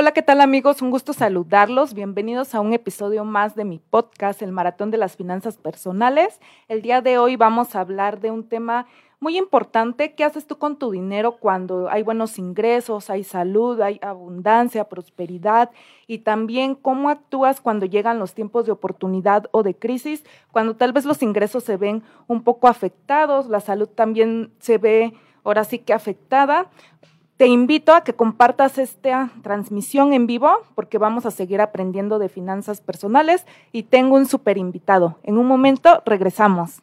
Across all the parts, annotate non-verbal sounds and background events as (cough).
Hola, ¿qué tal amigos? Un gusto saludarlos. Bienvenidos a un episodio más de mi podcast, El Maratón de las Finanzas Personales. El día de hoy vamos a hablar de un tema muy importante. ¿Qué haces tú con tu dinero cuando hay buenos ingresos, hay salud, hay abundancia, prosperidad? Y también cómo actúas cuando llegan los tiempos de oportunidad o de crisis, cuando tal vez los ingresos se ven un poco afectados, la salud también se ve ahora sí que afectada. Te invito a que compartas esta transmisión en vivo porque vamos a seguir aprendiendo de finanzas personales y tengo un super invitado. En un momento regresamos.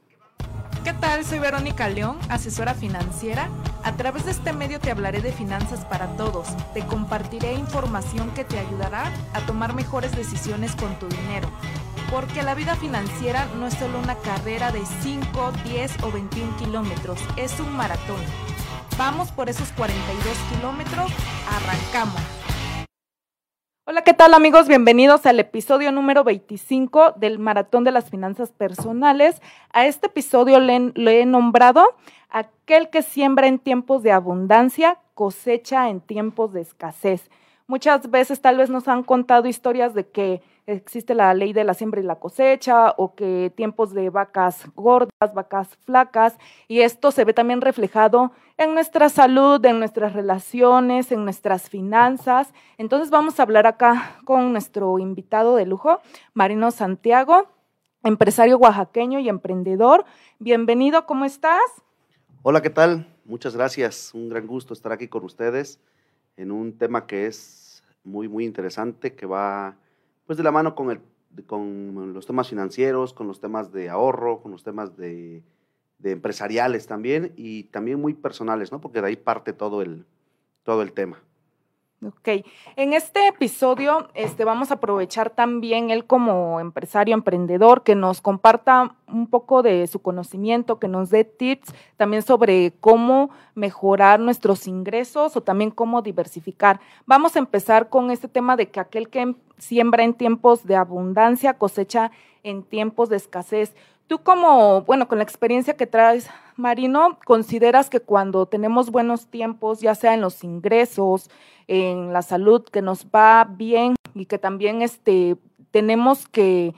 ¿Qué tal? Soy Verónica León, asesora financiera. A través de este medio te hablaré de finanzas para todos. Te compartiré información que te ayudará a tomar mejores decisiones con tu dinero. Porque la vida financiera no es solo una carrera de 5, 10 o 21 kilómetros, es un maratón Vamos por esos 42 kilómetros, arrancamos. Hola, ¿qué tal amigos? Bienvenidos al episodio número 25 del Maratón de las Finanzas Personales. A este episodio le, le he nombrado aquel que siembra en tiempos de abundancia, cosecha en tiempos de escasez. Muchas veces tal vez nos han contado historias de que existe la ley de la siembra y la cosecha o que tiempos de vacas gordas, vacas flacas y esto se ve también reflejado en nuestra salud, en nuestras relaciones, en nuestras finanzas. Entonces vamos a hablar acá con nuestro invitado de lujo, Marino Santiago, empresario oaxaqueño y emprendedor. Bienvenido, ¿cómo estás? Hola, ¿qué tal? Muchas gracias. Un gran gusto estar aquí con ustedes en un tema que es muy, muy interesante, que va pues de la mano con, el, con los temas financieros, con los temas de ahorro, con los temas de, de empresariales también y también muy personales, ¿no? Porque de ahí parte todo el, todo el tema. Ok, en este episodio este, vamos a aprovechar también él como empresario, emprendedor, que nos comparta un poco de su conocimiento, que nos dé tips también sobre cómo mejorar nuestros ingresos o también cómo diversificar. Vamos a empezar con este tema de que aquel que siembra en tiempos de abundancia cosecha en tiempos de escasez. Tú como, bueno, con la experiencia que traes, Marino, ¿consideras que cuando tenemos buenos tiempos, ya sea en los ingresos, en la salud, que nos va bien y que también este, tenemos que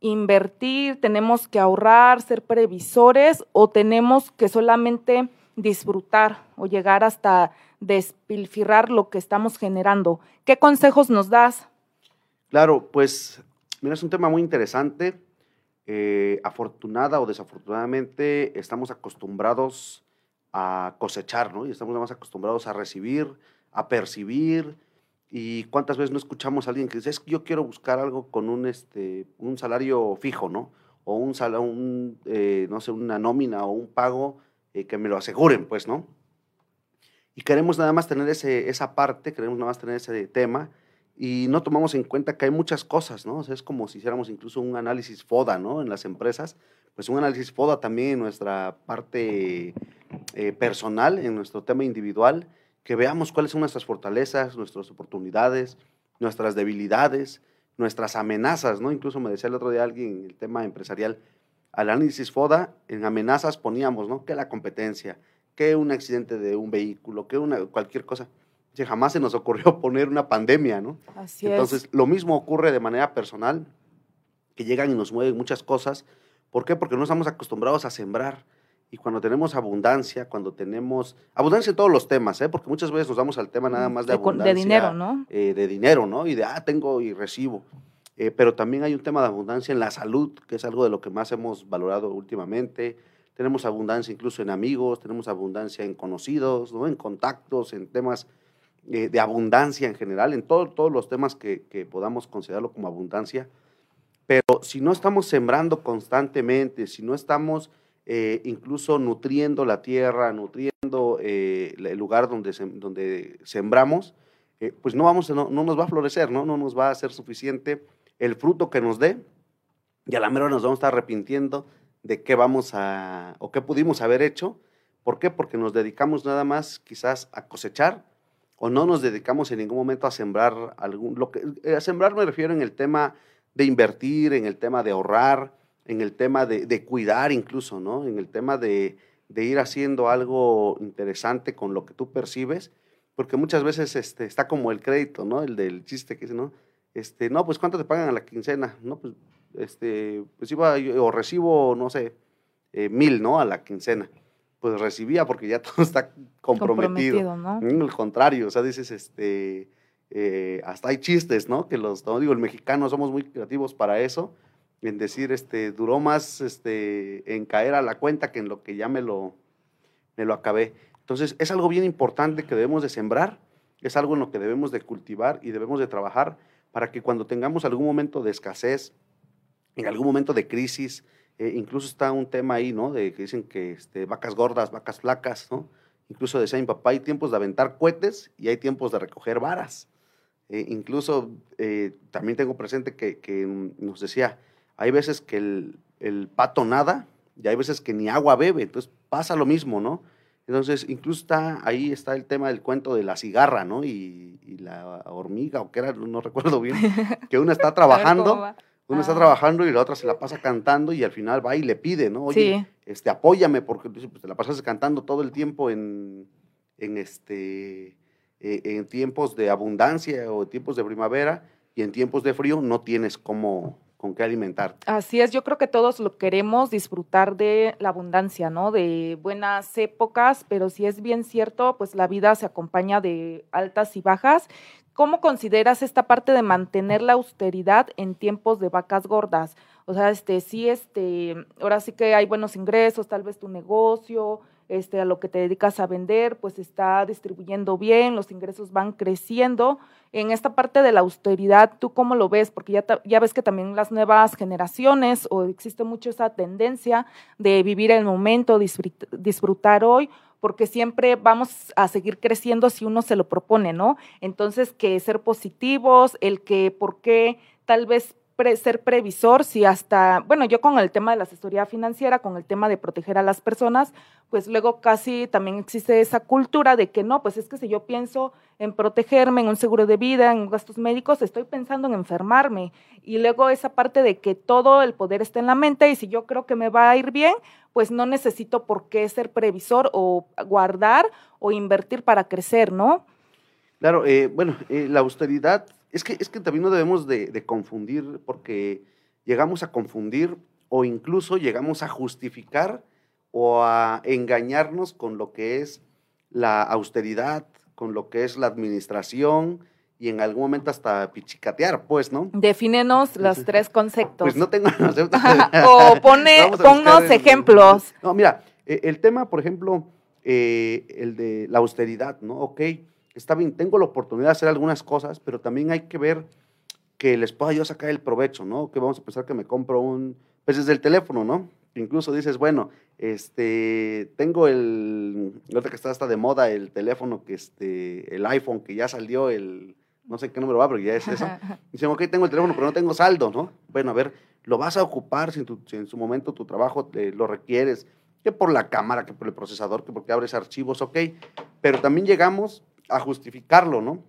invertir, tenemos que ahorrar, ser previsores o tenemos que solamente disfrutar o llegar hasta despilfirrar lo que estamos generando? ¿Qué consejos nos das? Claro, pues mira, es un tema muy interesante eh, afortunada o desafortunadamente estamos acostumbrados a cosechar, ¿no? Y estamos más acostumbrados a recibir, a percibir. Y cuántas veces no escuchamos a alguien que dice, es que yo quiero buscar algo con un, este, un salario fijo, ¿no? O un, un eh, no sé, una nómina o un pago eh, que me lo aseguren, pues, ¿no? Y queremos nada más tener ese, esa parte, queremos nada más tener ese tema y no tomamos en cuenta que hay muchas cosas, ¿no? Es como si hiciéramos incluso un análisis FODA, ¿no? En las empresas, pues un análisis FODA también en nuestra parte eh, personal, en nuestro tema individual, que veamos cuáles son nuestras fortalezas, nuestras oportunidades, nuestras debilidades, nuestras amenazas, ¿no? Incluso me decía el otro día alguien, el tema empresarial, al análisis FODA, en amenazas poníamos, ¿no? Que la competencia, que un accidente de un vehículo, que una, cualquier cosa que jamás se nos ocurrió (laughs) poner una pandemia, ¿no? Así Entonces, lo mismo ocurre de manera personal, que llegan y nos mueven muchas cosas. ¿Por qué? Porque no estamos acostumbrados a sembrar. Y cuando tenemos abundancia, cuando tenemos abundancia en todos los temas, ¿eh? porque muchas veces nos vamos al tema nada mm, más de, abundancia. De dinero, ¿no? Eh, de dinero, ¿no? Y de, ah, tengo y recibo. Eh, pero también hay un tema de abundancia en la salud, que es algo de lo que más hemos valorado últimamente. Tenemos abundancia incluso en amigos, tenemos abundancia en conocidos, ¿no? en contactos, en temas eh, de abundancia en general, en todos los temas que, podamos considerarlo como abundancia. Pero si no estamos sembrando constantemente, si no estamos eh, incluso nutriendo la tierra, nutriendo eh, el lugar donde, donde sembramos, pues no, vamos, no, no, nos va a florecer, ¿no? no nos va a ser suficiente el fruto que nos dé y a la mera nos vamos a estar arrepintiendo de qué vamos a, o qué pudimos haber hecho. ¿Por qué? Porque nos dedicamos nada más quizás a cosechar o no nos dedicamos en ningún momento a sembrar algún, lo que, eh, a sembrar me refiero en el tema de invertir, en el tema de ahorrar, en el tema de, cuidar incluso, ¿no? En el tema de, ir haciendo algo interesante con lo que tú percibes, porque muchas veces este, está como el crédito, ¿no? El del chiste que dice, ¿no? Este, no, pues ¿cuánto te pagan a la quincena? No, pues, este, pues iba, o recibo, no sé, eh, mil, ¿no? A la quincena. Pues recibía porque ya (laughs) todo está comprometido. comprometido ¿no? Mm, al contrario, o sea, dices, este, eh, hasta hay chistes, ¿no? Que los, no digo, el mexicano somos muy creativos para eso, en decir, este, duró más, este, en caer a la cuenta que en lo que ya me lo, me lo acabé. Entonces, es algo bien importante que debemos de sembrar, es algo en lo que debemos de cultivar y debemos de trabajar para que cuando tengamos algún momento de escasez, en algún momento de crisis, eh, incluso está un tema ahí, ¿no? De que dicen que este, vacas gordas, vacas flacas, ¿no? Incluso decía mi papá, hay tiempos de aventar cohetes y hay tiempos de recoger varas. Eh, incluso eh, también tengo presente que, que, nos decía, hay veces que el, el, pato nada y hay veces que ni agua bebe, entonces pasa lo mismo, ¿no? Entonces, incluso está, ahí está el tema del cuento de la cigarra, ¿no? Y, la hormiga, o qué era, no recuerdo bien, (laughs) que una está trabajando, una está ah. trabajando y la otra se la pasa cantando y al final va y le pide, ¿no? Oye, este, apóyame porque pues, te la pasas cantando todo el tiempo en, en, este, eh, en tiempos de abundancia o tiempos de primavera y en tiempos de frío no tienes cómo, con qué alimentar. Así es, yo creo que todos lo queremos disfrutar de la abundancia, ¿no? De buenas épocas, pero si es bien cierto, pues la vida se acompaña de altas y bajas. ¿Cómo consideras esta parte de mantener la austeridad en tiempos de vacas gordas? O sea, este, sí, este, ahora sí que hay buenos ingresos, tal vez tu negocio, este, a lo que te dedicas a vender, pues está distribuyendo bien, los ingresos van creciendo. En esta parte de la austeridad, ¿tú cómo lo ves? Porque ya, ya ves que también las nuevas generaciones, o existe mucho esa tendencia de vivir el momento, disfrutar hoy, porque siempre vamos a seguir creciendo si uno se lo propone, ¿no? Entonces, que ser positivos, el que por qué tal vez ser previsor si hasta, bueno, yo con el tema de la asesoría financiera, con el tema de proteger a las personas, pues luego casi también existe esa cultura de que no, pues es que si yo pienso en protegerme, en un seguro de vida, en gastos médicos, estoy pensando en enfermarme. Y luego esa parte de que todo el poder está en la mente y si yo creo que me va a ir bien, pues no necesito por qué ser previsor o guardar o invertir para crecer, ¿no? Claro, eh, bueno, eh, la austeridad es que, es que también no debemos de, confundir porque llegamos a confundir o incluso llegamos a justificar o a engañarnos con lo que es la austeridad, con lo que es la administración y en algún momento hasta pichicatear, pues, ¿no? Defínenos los tres conceptos. Pues no tengo... (laughs) o pone, ponnos ejemplos. No, mira, e, el tema, por ejemplo, eh, el de la austeridad, ¿no? Ok, está bien, tengo la oportunidad de hacer algunas cosas, pero también hay que ver que les pueda yo sacar el provecho, ¿no? Que vamos a pensar que me compro un, pues desde el teléfono, ¿no? Incluso dices, bueno, este, tengo el, ahorita que está hasta de moda el teléfono, que este, el iPhone, que ya salió el, no sé qué número va, pero ya es eso. (laughs) Dicen, ok, tengo el teléfono, pero no tengo saldo, ¿no? Bueno, a ver, lo vas a ocupar si en, su momento tu trabajo lo requieres, que por la cámara, que por el procesador, que porque abres archivos, ok, pero también llegamos a justificarlo, ¿no?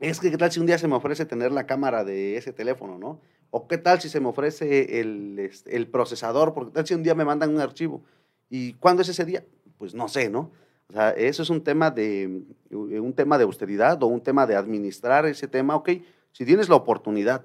Es que qué tal si un día se me ofrece tener la cámara de ese teléfono, ¿no? O qué tal si se me ofrece el, este, el procesador, porque tal si un día me mandan un archivo. ¿Y cuándo es ese día? Pues no sé, ¿no? O sea, eso es un tema de, un tema de austeridad o un tema de administrar ese tema, ok. Si tienes la oportunidad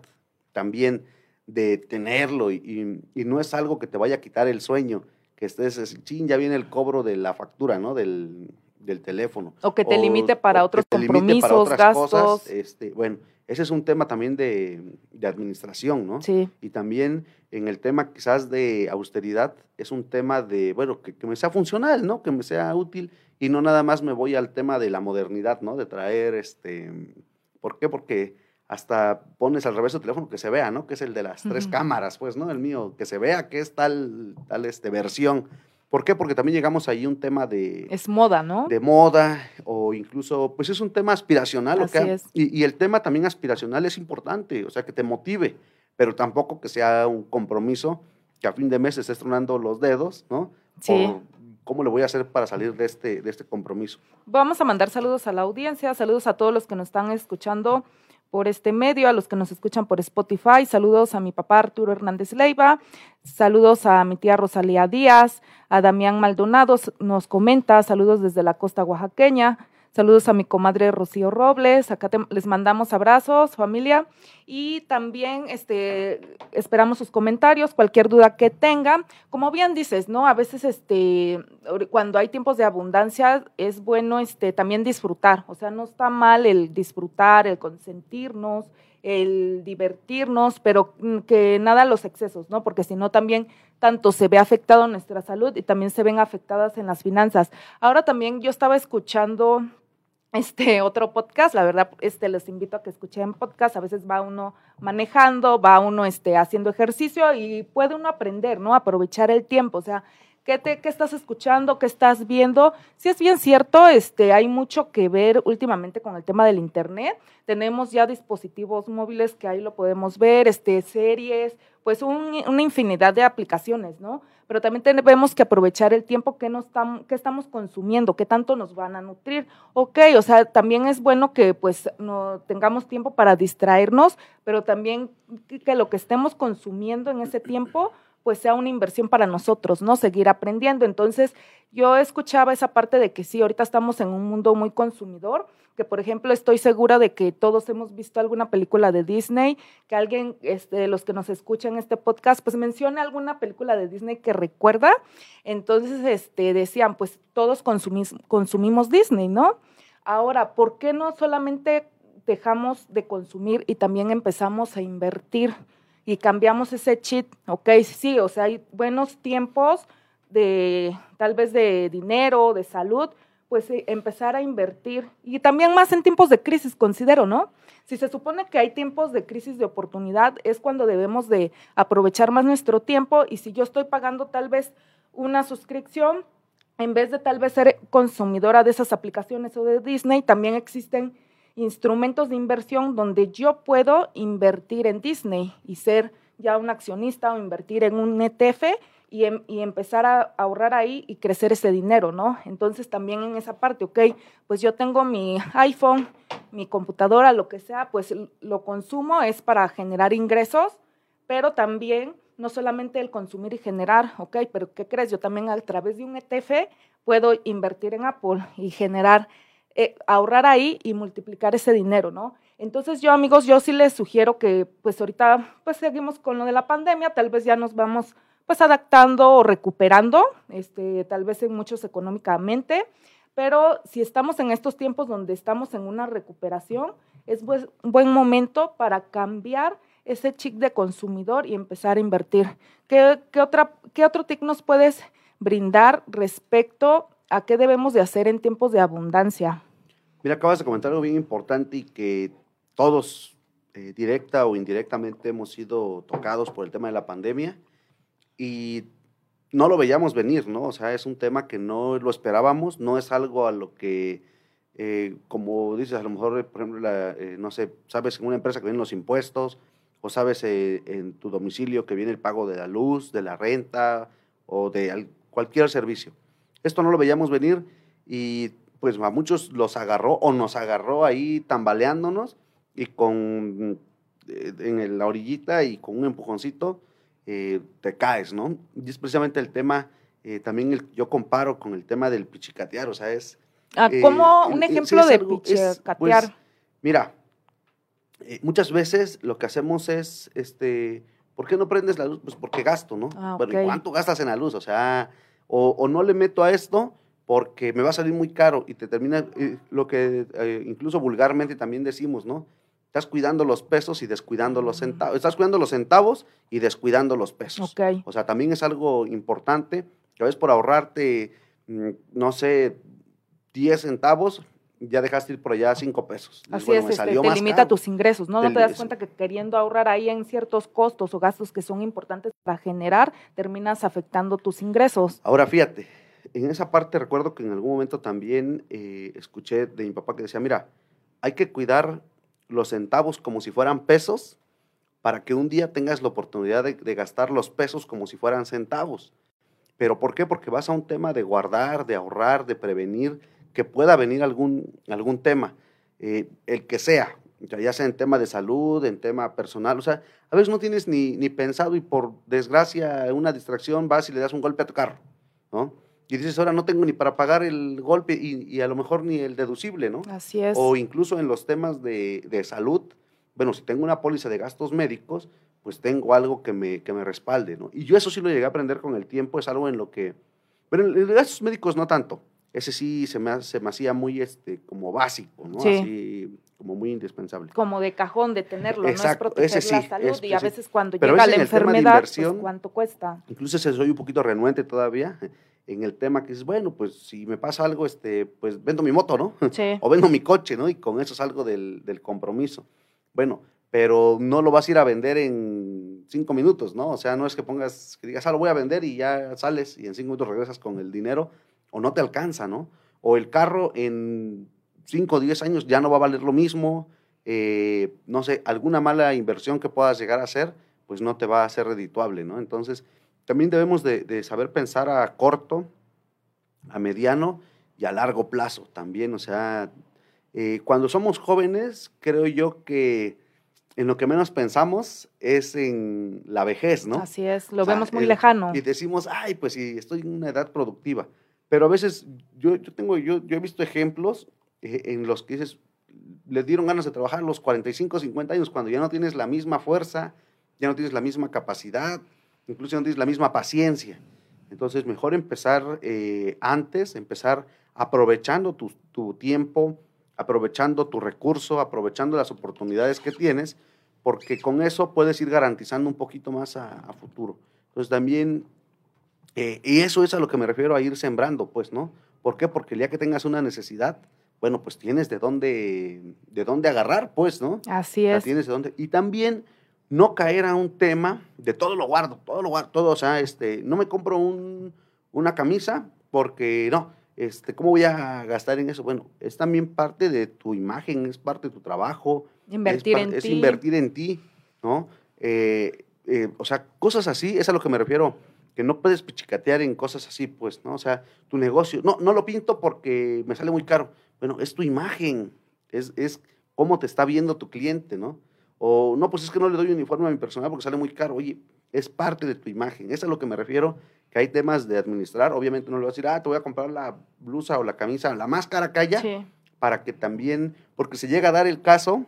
también de tenerlo y, y, no es algo que te vaya a quitar el sueño, que estés, ching, ya viene el cobro de la factura, ¿no? Del, del teléfono. O que te limite para otros compromisos, gastos. este, bueno, ese es un tema también de, administración, ¿no? Sí. Y también en el tema quizás de austeridad, es un tema de, bueno, que, me sea funcional, ¿no? Que me sea útil y no nada más me voy al tema de la modernidad, ¿no? De traer, este, ¿por qué? Porque hasta pones al revés tu teléfono que se vea, ¿no? Que es el de las tres cámaras, pues, ¿no? El mío, que se vea que es tal, tal, este, versión. ¿Por qué? Porque también llegamos ahí un tema de... Es moda, ¿no? De moda o incluso, pues es un tema aspiracional. Así es. Y, el tema también aspiracional es importante, o sea, que te motive, pero tampoco que sea un compromiso que a fin de mes estés tronando los dedos, ¿no? Sí. ¿Cómo le voy a hacer para salir de este, de este compromiso? Vamos a mandar saludos a la audiencia, saludos a todos los que nos están escuchando por este medio, a los que nos escuchan por Spotify. Saludos a mi papá Arturo Hernández Leiva, saludos a mi tía Rosalía Díaz, a Damián Maldonado nos comenta, saludos desde la costa oaxaqueña, Saludos a mi comadre Rocío Robles. Acá les mandamos abrazos, familia. Y también este, esperamos sus comentarios, cualquier duda que tengan. Como bien dices, ¿no? A veces este, cuando hay tiempos de abundancia es bueno este, también disfrutar. O sea, no está mal el disfrutar, el consentirnos, el divertirnos, pero mm, que nada los excesos, ¿no? Porque si no también tanto se ve afectado nuestra salud y también se ven afectadas en las finanzas. Ahora también yo estaba escuchando este otro podcast, la verdad, este les invito a que escuchen podcast, a veces va uno manejando, va uno este haciendo ejercicio y puede uno aprender, ¿no? Aprovechar el tiempo, o sea, ¿Qué, te, ¿Qué, estás escuchando? ¿Qué estás viendo? Si es bien cierto, este, hay mucho que ver últimamente con el tema del Internet. Tenemos ya dispositivos móviles que ahí lo podemos ver, este, series, pues una infinidad de aplicaciones, ¿no? Pero también tenemos que aprovechar el tiempo que, nos que estamos consumiendo, qué tanto nos van a nutrir. Ok, o sea, también es bueno que pues no tengamos tiempo para distraernos, pero también que lo que estemos consumiendo en ese tiempo pues sea una inversión para nosotros, ¿no? Seguir aprendiendo. Entonces, yo escuchaba esa parte de que sí, ahorita estamos en un mundo muy consumidor, que por ejemplo estoy segura de que todos hemos visto alguna película de Disney, que alguien, este, los que nos escuchan este podcast, pues mencione alguna película de Disney que recuerda. Entonces, este, decían, pues todos consumimos Disney, ¿no? Ahora, ¿por qué no solamente dejamos de consumir y también empezamos a invertir? Y cambiamos ese cheat, ok, sí, o sea, hay buenos tiempos de tal vez de dinero, de salud, pues eh, empezar a invertir y también más en tiempos de crisis, considero, ¿no? Si se supone que hay tiempos de crisis de oportunidad, es cuando debemos de aprovechar más nuestro tiempo y si yo estoy pagando tal vez una suscripción, en vez de tal vez ser consumidora de esas aplicaciones o de Disney, también existen instrumentos de inversión donde yo puedo invertir en Disney y ser ya un accionista o invertir en un ETF y, em, y, empezar a ahorrar ahí y crecer ese dinero, ¿no? Entonces también en esa parte, ok, pues yo tengo mi iPhone, mi computadora, lo que sea, pues lo consumo es para generar ingresos, pero también no solamente el consumir y generar, ok, pero ¿qué crees? Yo también a través de un ETF puedo invertir en Apple y generar eh, ahorrar ahí y multiplicar ese dinero, ¿no? Entonces yo, amigos, yo sí les sugiero que pues ahorita pues seguimos con lo de la pandemia, tal vez ya nos vamos pues adaptando o recuperando, este, tal vez en muchos económicamente, pero si estamos en estos tiempos donde estamos en una recuperación, es un buen momento para cambiar ese chic de consumidor y empezar a invertir. ¿Qué, qué, otra, ¿Qué otro tip nos puedes brindar respecto a qué debemos de hacer en tiempos de abundancia? Mira, acabas de comentar algo bien importante y que todos, eh, directa o indirectamente, hemos sido tocados por el tema de la pandemia y no lo veíamos venir, ¿no? O sea, es un tema que no lo esperábamos, no es algo a lo que, eh, como dices, a lo mejor, por ejemplo, eh, no sé, sabes en una empresa que vienen los impuestos o sabes en tu domicilio que viene el pago de la luz, de la renta o de cualquier servicio. Esto no lo veíamos venir y pues a muchos los agarró o nos agarró ahí tambaleándonos y con eh, en la orillita y con un empujoncito eh, te caes, ¿no? Y es precisamente el tema, eh, también yo comparo con el tema del pichicatear, o sea, es... Ah, ¿Cómo un ejemplo de pichicatear? Pues, mira, muchas veces lo que hacemos es, este, ¿por qué no prendes la luz? Pues porque gasto, ¿no? Ah, bueno, ¿y cuánto gastas en la luz? O sea, o, o no le meto a esto porque me va a salir muy caro y te termina eh, lo que eh, incluso vulgarmente también decimos, ¿no? Estás cuidando los pesos y descuidando los centavos. Estás cuidando los centavos y descuidando los pesos. O sea, también es algo importante que a veces por ahorrarte, mm, no sé, 10 centavos, ya dejaste ir por allá 5 pesos. Así es, este, te limita tus ingresos, ¿no? No te das cuenta que queriendo ahorrar ahí en ciertos costos o gastos que son importantes para generar, terminas afectando tus ingresos. Ahora fíjate, en esa parte recuerdo que en algún momento también eh, escuché de mi papá que decía, mira, hay que cuidar los centavos como si fueran pesos para que un día tengas la oportunidad de, gastar los pesos como si fueran centavos. ¿Pero por qué? Porque vas a un tema de guardar, de ahorrar, de prevenir que pueda venir algún, algún tema, eh, el que sea, ya sea en tema de salud, en tema personal, o sea, a veces no tienes ni, ni pensado y por desgracia, una distracción vas y le das un golpe a tu carro, ¿no? Y dices, ahora no tengo ni para pagar el golpe y, y a lo mejor ni el deducible, ¿no? Así es. O incluso en los temas de, de salud, bueno, si tengo una póliza de gastos médicos, pues tengo algo que me, que me respalde, ¿no? Y yo eso sí lo llegué a aprender con el tiempo, es algo en lo que, pero en, gastos médicos no tanto, ese sí se me, se me hacía muy, este, como básico, ¿no? Sí. Así, como muy indispensable. como de cajón de tenerlo, Exacto, no es proteger ese la sí, salud es- y a veces cuando llega la enfermedad, pues cuánto cuesta. Incluso soy un poquito renuente todavía en el tema que dices, bueno, pues si me pasa algo, este, pues vendo mi moto, ¿no? Sí. (laughs) o vendo mi coche, ¿no? Y con eso salgo del, del compromiso. Bueno, pero no lo vas a ir a vender en cinco minutos, ¿no? O sea, no es que pongas, que digas, ah, lo voy a vender y ya sales y en cinco minutos regresas con el dinero, o no te alcanza, ¿no? O el carro en cinco o diez años ya no va a valer lo mismo, eh, no sé, alguna mala inversión que puedas llegar a hacer, pues no te va a ser redituable, ¿no? Entonces, también debemos de, de saber pensar a corto, a mediano y a largo plazo también, o sea, eh, cuando somos jóvenes, creo yo que en lo que menos pensamos es en la vejez, ¿no? Así es, lo O sea, vemos muy el- lejano. Y decimos, ay, pues sí, estoy en una edad productiva. Pero a veces yo, yo tengo, yo, yo he visto ejemplos eh, en los que dices, les dieron ganas de trabajar a los 45, 50 años, cuando ya no tienes la misma fuerza, ya no tienes la misma capacidad, incluso tienes la misma paciencia. Entonces, mejor empezar eh, antes, empezar aprovechando tu, tu tiempo, aprovechando tu recurso, aprovechando las oportunidades que tienes, porque con eso puedes ir garantizando un poquito más a, a futuro. Entonces, también, eh, y eso es a lo que me refiero a ir sembrando, pues, ¿no? ¿Por qué? Porque el día que tengas una necesidad, bueno, pues tienes de dónde, de dónde agarrar, pues, ¿no? Así es. tienes de dónde. Y también no caer a un tema de todo lo guardo, todo lo guardo, todo, o sea, este, no me compro un- una camisa porque no, este, ¿cómo voy a gastar en eso? Bueno, es también parte de tu imagen, es parte de tu trabajo, Invertir es, en par- es ti. invertir en ti, ¿no? Eh, eh, o sea, cosas así, es a lo que me refiero, que no puedes pichicatear en cosas así, pues, ¿no? O sea, tu negocio, no, no lo pinto porque me sale muy caro. Bueno, es tu imagen, es, es cómo te está viendo tu cliente, ¿no? O no, pues es que no le doy uniforme a mi personal porque sale muy caro. Oye, es parte de tu imagen, es a lo que me refiero, que hay temas de administrar, obviamente no le vas a decir, ah, te voy a comprar la blusa o la camisa, la más cara que haya, Sí. para que también, porque se llega a dar el caso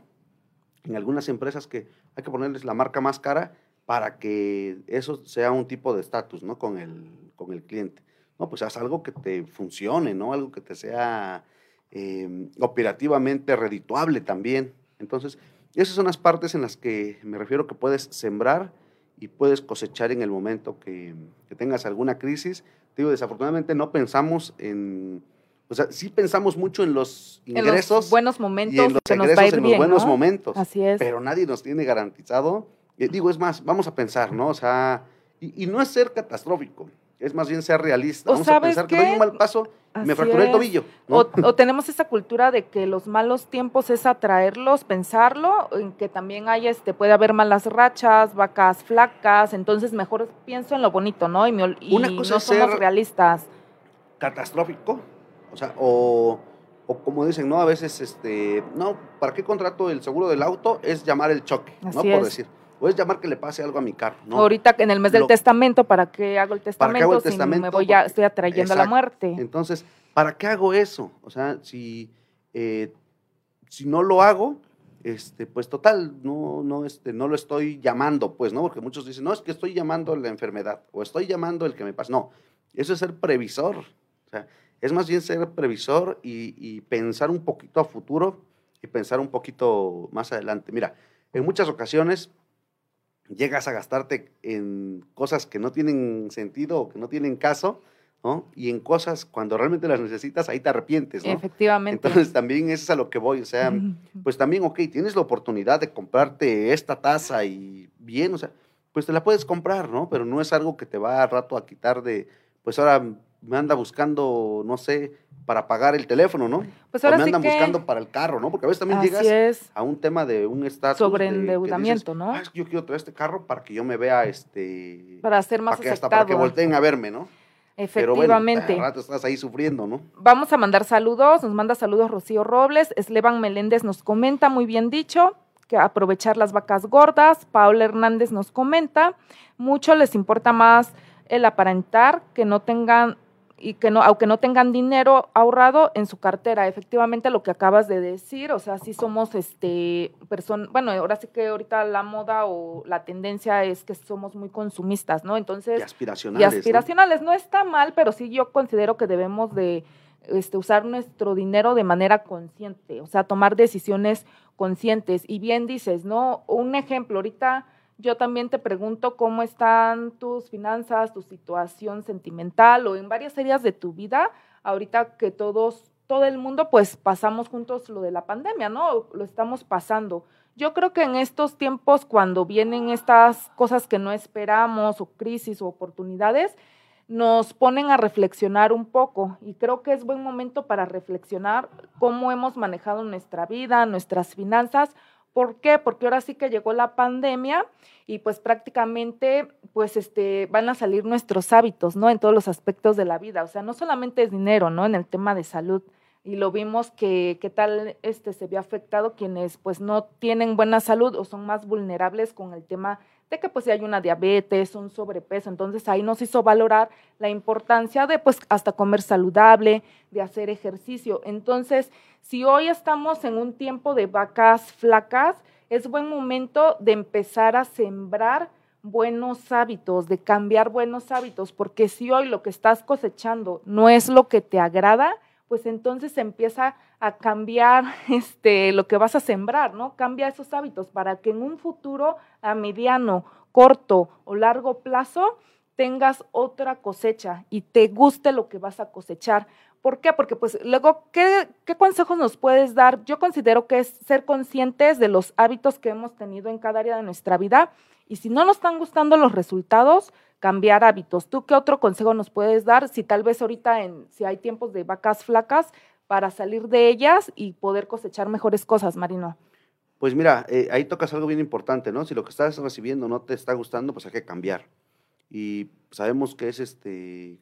en algunas empresas que hay que ponerles la marca más cara para que eso sea un tipo de estatus, ¿no? Con el, con el cliente. No, pues haz algo que te funcione, ¿no? Algo que te sea eh, operativamente redituable también. Entonces, esas son las partes en las que me refiero que puedes sembrar y puedes cosechar en el momento que, que tengas alguna crisis. Te digo, desafortunadamente no pensamos en, o sea, sí pensamos mucho en los En los ingresos buenos y momentos en los que nos egresos va a ir en los bien, buenos ¿no? momentos. Así es. Pero nadie nos tiene garantizado. Eh, digo, es más, vamos a pensar, ¿no? O sea, y, y no es ser catastrófico, es más bien ser realista. O Vamos a ¿sabes pensar que qué? doy un mal paso me fracturé el tobillo. ¿no? O, o tenemos esa cultura de que los malos tiempos es atraerlos, pensarlo, en que también hay, este, puede haber malas rachas, vacas flacas, entonces mejor pienso en lo bonito, ¿no? Y, me y Una cosa no somos realistas. catastrófico, o sea, o, o como dicen, ¿no? A veces, este, no, ¿para qué contrato el seguro del auto? Es llamar el choque, ¿no? Por es. decir. O es llamar que le pase algo a mi carro, ¿no? Ahorita en el mes del Lo- testamento, ¿para qué hago el ¿Para qué hago testamento si me voy a, Porque- estoy atrayendo la muerte? Entonces, ¿para qué hago eso? O sea, si, eh, si no lo hago, este, pues total, no, no, este, no lo estoy llamando, pues, ¿no? Porque muchos dicen, no, es que estoy llamando la enfermedad o estoy llamando el que me pasa. No, eso es ser previsor. O sea, es más bien ser previsor y, y pensar un poquito a futuro y pensar un poquito más adelante. Mira, en muchas ocasiones llegas a gastarte en cosas que no tienen sentido o que no tienen caso, ¿no? Y en cosas cuando realmente las necesitas, ahí te arrepientes, ¿no? Efectivamente. Entonces también eso es a lo que voy, o sea, pues también, ok, tienes la oportunidad de comprarte esta taza y bien, o sea, pues te la puedes comprar, ¿no? Pero no es algo que te va a rato a quitar de, pues ahora me anda buscando, no sé, para pagar el teléfono, ¿no? pues o ahora me sí andan que buscando para el carro, ¿no? Porque a veces también así llegas es, a un tema de un estatus. sobreendeudamiento, ¿no? "Ah, es que yo quiero traer este carro para que yo me vea, este, Para ser más para que, hasta para que volteen a verme, ¿no? Pero bueno, Efectivamente. rato estás ahí sufriendo, ¿no? Vamos a mandar saludos. Nos manda saludos Rocío Robles. Eslevan Meléndez nos comenta, muy bien dicho, que aprovechar las vacas gordas. Paula Hernández nos comenta, mucho les importa más el aparentar que no tengan y que no, aunque no tengan dinero ahorrado en su cartera, efectivamente lo que acabas de decir, o sea, sí somos este personas, bueno, ahora sí que ahorita la moda o la tendencia es que somos muy consumistas, ¿no? Entonces, y aspiracionales. Y aspiracionales, ¿no? está mal, pero sí yo considero que debemos de este, usar nuestro dinero de manera consciente, o sea, tomar decisiones conscientes. Y bien dices, ¿no? Un ejemplo, ahorita yo también te pregunto cómo están tus finanzas, tu situación sentimental o en varias áreas de tu vida, ahorita que todos, todo el mundo, pues pasamos juntos lo de la pandemia, ¿no? Lo estamos pasando. Yo creo que en estos tiempos, cuando vienen estas cosas que no esperamos, o crisis o oportunidades, nos ponen a reflexionar un poco y creo que es buen momento para reflexionar cómo hemos manejado nuestra vida, nuestras finanzas. ¿Por qué? Porque ahora sí que llegó la pandemia y pues prácticamente pues este van a salir nuestros hábitos, ¿no? En todos los aspectos de la vida, o sea, no solamente es dinero, ¿no? En el tema de salud y lo vimos que tal este se vio afectado quienes pues no tienen buena salud o son más vulnerables con el tema de que pues si hay una diabetes, un sobrepeso, entonces ahí nos hizo valorar la importancia de pues hasta comer saludable, de hacer ejercicio. Entonces, si hoy estamos en un tiempo de vacas flacas, es buen momento de empezar a sembrar buenos hábitos, de cambiar buenos hábitos, porque si hoy lo que estás cosechando no es lo que te agrada, pues entonces empieza a cambiar (laughs) este, lo que vas a sembrar, ¿no? Cambia esos hábitos para que en un futuro a mediano, corto o largo plazo tengas otra cosecha y te guste lo que vas a cosechar. ¿Por qué? Porque pues luego, ¿qué, ¿qué, consejos nos puedes dar? Yo considero que es ser conscientes de los hábitos que hemos tenido en cada área de nuestra vida y si no nos están gustando los resultados, cambiar hábitos. ¿Tú qué otro consejo nos puedes dar si tal vez ahorita, en, si hay tiempos de vacas flacas, para salir de ellas y poder cosechar mejores cosas, Marino? Pues mira, eh, ahí tocas algo bien importante, ¿no? Si lo que estás recibiendo no te está gustando, pues hay que cambiar. Y sabemos que es este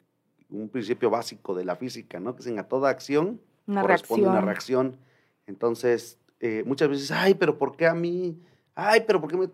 un principio básico de la física, ¿no? Que en a toda acción una corresponde reacción. una reacción. Entonces, eh, muchas veces, ay, pero ¿por qué a mí? Ay, pero ¿por qué me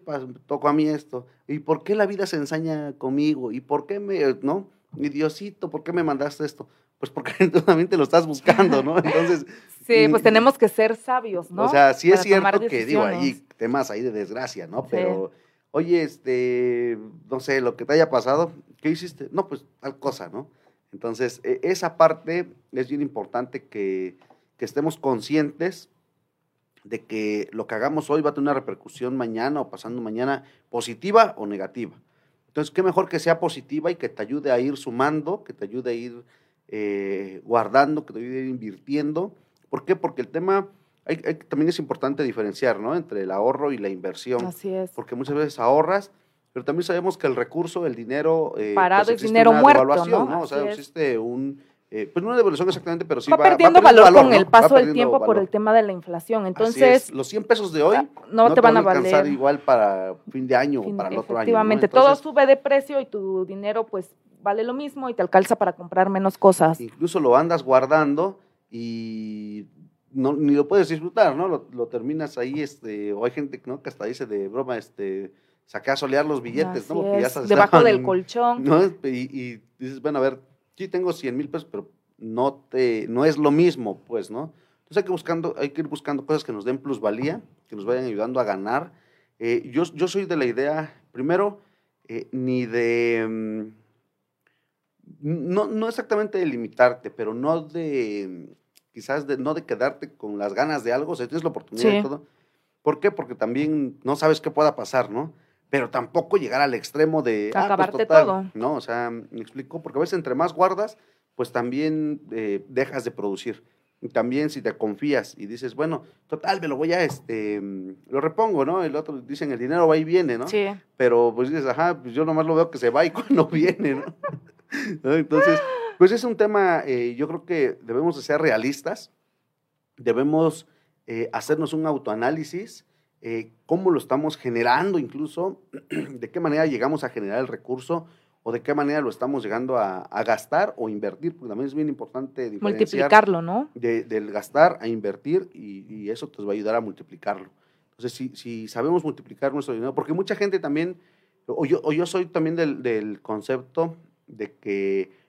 tocó a mí esto? ¿Y por qué la vida se ensaña conmigo? ¿Y por qué me, no? Mi Diosito, ¿por qué me mandaste esto? Pues porque (laughs) lo estás buscando, ¿no? Entonces. (laughs) Sí, pues tenemos que ser sabios, ¿no? O sea, sí es cierto que, digo, hay temas ahí de desgracia, ¿no? Pero, oye, este, no sé, lo que te haya pasado, ¿qué hiciste? No, pues tal cosa, ¿no? Entonces, e, esa parte es bien importante que, que estemos conscientes de que lo que hagamos hoy va a tener una repercusión mañana o pasando mañana positiva o negativa. Entonces, qué mejor que sea positiva y que te ayude a ir sumando, que te ayude a ir eh, guardando, que te ayude a ir invirtiendo. ¿Por qué? Porque el tema, también es importante diferenciar, ¿no? Entre el ahorro y la inversión. Así es. Porque muchas veces ahorras, pero también sabemos que el recurso, el dinero... Eh, Parado pues es dinero muerto, ¿no? O sea, existe un eh, pues no una devolución exactamente, pero sí va, perdiendo valor, con el paso del tiempo por el tema de la inflación. Entonces, los 100 pesos de hoy no, te van a valer igual para fin de año o para el otro año. Efectivamente, todo sube de precio y tu dinero pues vale lo mismo y te alcanza para comprar menos cosas. Incluso lo andas guardando y no, ni lo puedes disfrutar, ¿no? Lo, terminas ahí, este, o hay gente ¿no? que hasta dice de broma, este, saqué a solear los billetes, ¿no? Porque ya Debajo del colchón. ¿no? y dices, bueno, a ver, sí tengo 100 mil pesos, pero no, te, no es lo mismo, pues, ¿no? Entonces hay que, buscando, hay que ir buscando cosas que nos den plusvalía, que nos vayan ayudando a ganar. Eh, yo, yo soy de la idea, primero, eh, ni de... Mm, no, no exactamente de limitarte, pero no de, quizás de, no de quedarte con las ganas de algo, o sea, tienes la oportunidad de todo. ¿Por qué? Porque también no sabes qué pueda pasar, ¿no? Pero tampoco llegar al extremo de ah, pues acabarte todo. No, o sea, me explico, porque a veces entre más guardas, pues también eh, dejas de producir. Y también si te confías y dices, bueno, total, me lo voy a, este, lo repongo, ¿no? El otro dicen, el dinero va y viene, ¿no? Sí. Pero pues dices, ajá, pues yo nomás lo veo que se va y (laughs) cuando viene, (laughs) ¿no? Entonces, pues es un tema, eh, yo creo que debemos de ser realistas, debemos eh, hacernos un autoanálisis eh, cómo lo estamos generando incluso, (clears throat) de qué manera llegamos a generar el recurso o de qué manera lo estamos llegando a, gastar o invertir, porque también es bien importante multiplicarlo, ¿no? del gastar a invertir y, eso te va a ayudar a multiplicarlo. Entonces, si, si, sabemos multiplicar nuestro dinero, porque mucha gente también, o yo, o yo soy también del, del concepto de que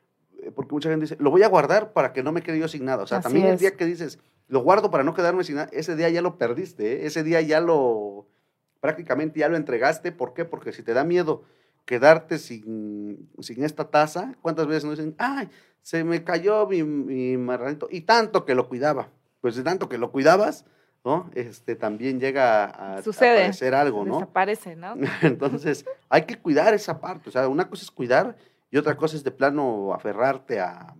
porque mucha gente dice, lo voy a guardar para que no me quede yo sin nada. O sea, Así también el día que dices, lo guardo para no quedarme sin nada, ese día ya lo perdiste, ¿eh? ese día ya lo, prácticamente ya lo entregaste. ¿Por qué? Porque si te da miedo quedarte sin, sin esta taza, ¿cuántas veces nos dicen, ay, se me cayó mi, mi marranito? Y tanto que lo cuidaba. Pues de tanto que lo cuidabas, ¿no? Este, también llega a, a Sucede. aparecer algo, ¿no? Desaparece, ¿no? (laughs) Entonces, hay que cuidar esa parte. O sea, una cosa es cuidar y otra cosa es de plano aferrarte a,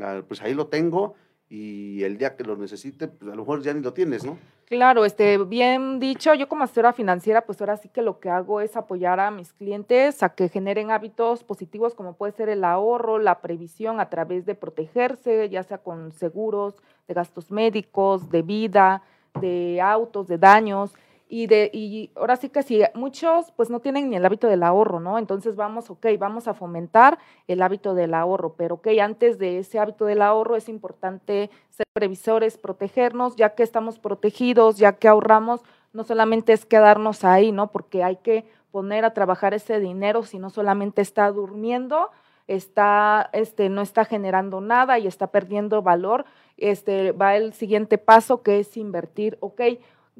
a, pues ahí lo tengo y el día que lo necesite, pues a lo mejor ya ni lo tienes, ¿no? Claro, este, bien dicho, yo como asesora financiera, pues ahora sí que lo que hago es apoyar a mis clientes a que generen hábitos positivos como puede ser el ahorro, la previsión a través de protegerse, ya sea con seguros, de gastos médicos, de vida, de autos, de daños. Y, de, y ahora sí que si muchos pues no tienen ni el hábito del ahorro, ¿no? Entonces vamos, ok, vamos a fomentar el hábito del ahorro, pero ok, antes de ese hábito del ahorro es importante ser previsores, protegernos, ya que estamos protegidos, ya que ahorramos, no solamente es quedarnos ahí, ¿no? Porque hay que poner a trabajar ese dinero, si no solamente está durmiendo, está, este, no está generando nada y está perdiendo valor, este, va el siguiente paso que es invertir, ok,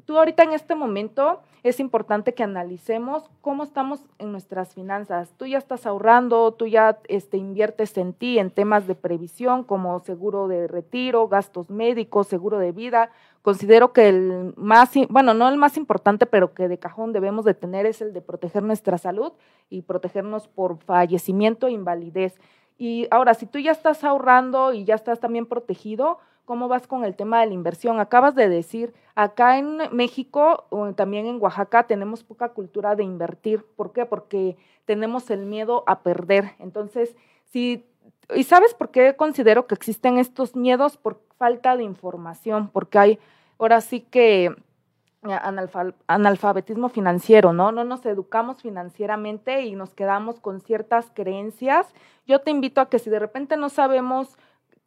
tú ahorita en este momento es importante que analicemos cómo estamos en nuestras finanzas. Tú ya estás ahorrando, tú ya este, inviertes en ti, en temas de previsión como seguro de retiro, gastos médicos, seguro de vida. Considero que el más, bueno, no el más importante, pero que de cajón debemos de tener es el de proteger nuestra salud y protegernos por fallecimiento e invalidez. Y ahora, si tú ya estás ahorrando y ya estás también protegido, ¿cómo vas con el tema de la inversión? Acabas de decir, acá en México o también en Oaxaca tenemos poca cultura de invertir. ¿Por qué? Porque tenemos el miedo a perder. Entonces, si ¿Y sabes por qué considero que existen estos miedos? Por falta de información, porque hay ahora sí que eh, analfa- analfabetismo financiero, ¿no? No nos educamos financieramente y nos quedamos con ciertas creencias. Yo te invito a que si de repente no sabemos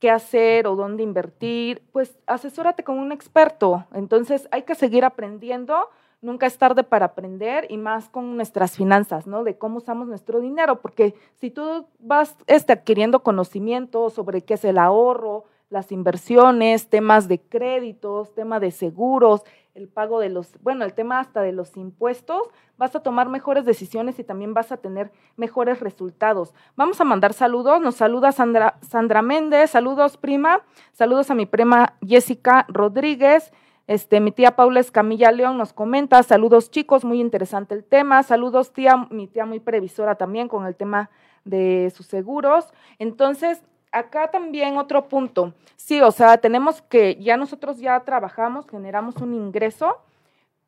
qué hacer o dónde invertir, pues asesórate con un experto. Entonces hay que seguir aprendiendo, nunca es tarde para aprender y más con nuestras finanzas, ¿no? De cómo usamos nuestro dinero, porque si tú vas este, adquiriendo conocimiento sobre qué es el ahorro, las inversiones, temas de créditos, tema de seguros, el pago de los, bueno, el tema hasta de los impuestos, vas a tomar mejores decisiones y también vas a tener mejores resultados. Vamos a mandar saludos, nos saluda Sandra, Sandra Méndez, saludos prima, saludos a mi prima Jessica Rodríguez, este, mi tía Paula Escamilla León nos comenta, saludos chicos, muy interesante el tema, saludos tía, mi tía muy previsora también con el tema de sus seguros. Entonces, acá también otro punto, sí, o sea, tenemos que, ya nosotros ya trabajamos, generamos un ingreso,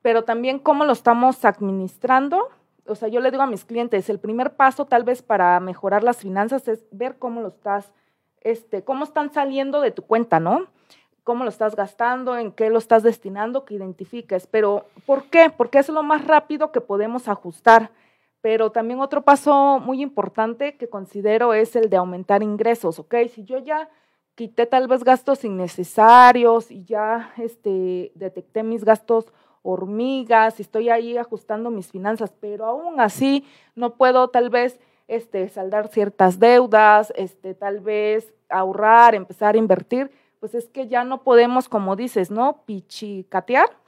pero también cómo lo estamos administrando. O sea, yo le digo a mis clientes, el primer paso tal vez para mejorar las finanzas es ver cómo lo estás, este, cómo están saliendo de tu cuenta, ¿no? Cómo lo estás gastando, en qué lo estás destinando, que identifiques. Pero, ¿por qué? Porque es lo más rápido que podemos ajustar. Pero también otro paso muy importante que considero es el de aumentar ingresos, ¿ok? Si yo ya quité tal vez gastos innecesarios y ya este, detecté mis gastos hormigas, estoy ahí ajustando mis finanzas, pero aún así no puedo tal vez este, saldar ciertas deudas, este, tal vez ahorrar, empezar a invertir, pues es que ya no podemos, como dices, ¿no? Pichicatear.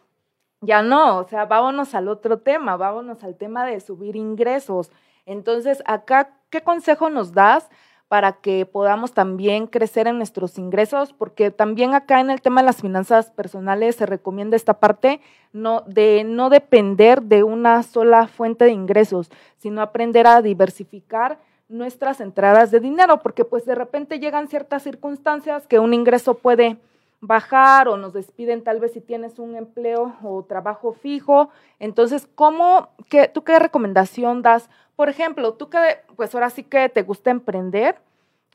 Ya no, o sea, vámonos al otro tema, vámonos al tema de subir ingresos. Entonces, acá, ¿qué consejo nos das para que podamos también crecer en nuestros ingresos? Porque también acá en el tema de las finanzas personales se recomienda esta parte no, de no depender de una sola fuente de ingresos, sino aprender a diversificar nuestras entradas de dinero, porque pues de repente llegan ciertas circunstancias que un ingreso puede bajar o nos despiden tal vez si tienes un empleo o trabajo fijo. Entonces, ¿cómo, qué, tú qué recomendación das? Por ejemplo, tú que, pues ahora sí que te gusta emprender,